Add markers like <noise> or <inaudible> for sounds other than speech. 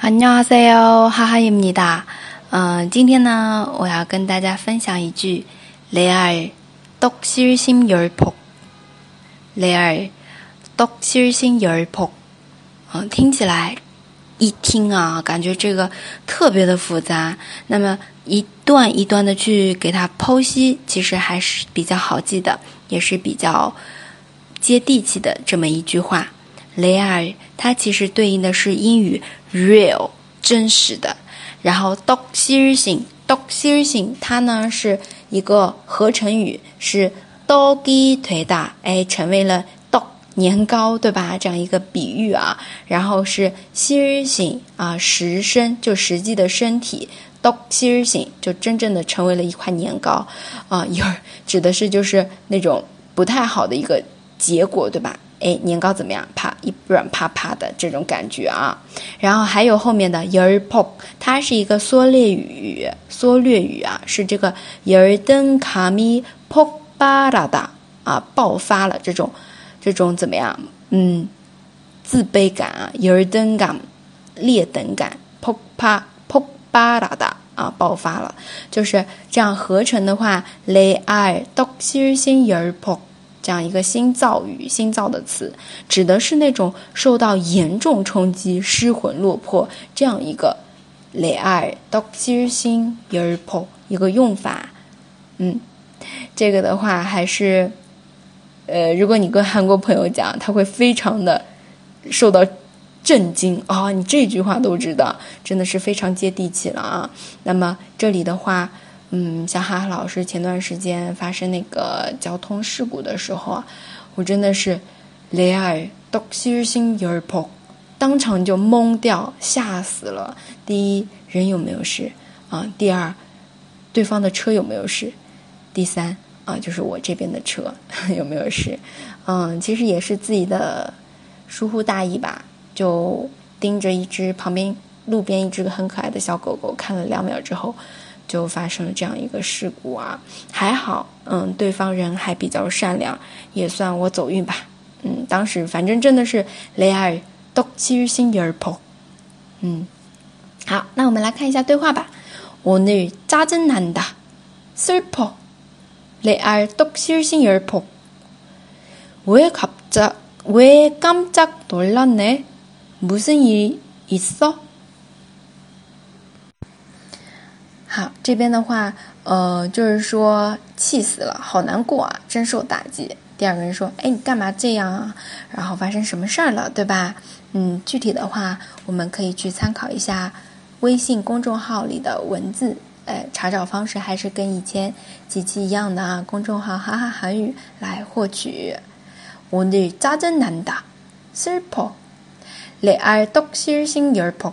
안녕하세요哈哈입니 다。 嗯，今天呢，我要跟大家分享一句레알떡실심열 폭。 레알떡실심열 폭。 嗯，听起来一听啊，感觉这个特别的复杂。那么一段一段的去给它剖析，其实还是比较好记的，也是比较接地气的这么一句话。 雷尔，它其实对应的是英语 real 真实的，然后 dog 希日性 dog 希日性，它呢是一个合成语，是 doggy 腿大，哎，成为了 dog 年糕，对吧？这样一个比喻啊，然后是希日性啊，实身就实际的身体 dog 希日性就真正的成为了一块年糕啊，一会儿指的是就是那种不太好的一个结果，对吧？哎，年糕怎么样？啪，一软啪啪的这种感觉啊。然后还有后面的 yer pok，它是一个缩略语，缩略语啊，是这个 yer den kami pok barada” 啊，爆发了这种这种怎么样？嗯，自卑感啊，yer den gam 劣等感，pok pa pok barada” 啊，爆发了，就是这样合成的话，le ai dok sir sin yer pok。这样一个新造语、新造的词，指的是那种受到严重冲击、失魂落魄这样一个雷爱 dog 心心 yer po 一个用法。嗯，这个的话还是，呃，如果你跟韩国朋友讲，他会非常的受到震惊啊！你这句话都知道，真的是非常接地气了啊。那么这里的话。嗯，像哈哈老师前段时间发生那个交通事故的时候啊，我真的是雷尔都心心有点破，当场就懵掉，吓死了。第一，人有没有事啊？第二，对方的车有没有事？第三啊，就是我这边的车 <laughs> 有没有事？嗯，其实也是自己的疏忽大意吧，就盯着一只旁边路边一只很可爱的小狗狗看了两秒之后。就发生了这样一个事故啊，还好，嗯，对方人还比较善良，也算我走运吧。嗯，当时反正真的是雷尔都七心而破。嗯，好，那我们来看一下对话吧。오늘짜증난다슬퍼레알떡실신열폭왜갑자왜깜짝놀랐네무슨일있어 好，这边的话，呃，就是说气死了，好难过啊，真受打击。第二个人说：“哎，你干嘛这样啊？然后发生什么事儿了，对吧？”嗯，具体的话，我们可以去参考一下微信公众号里的文字，哎，查找方式还是跟以前几期一样的啊。公众号哈哈韩语来获取。오늘짜증난다슬퍼레알떡실신열폭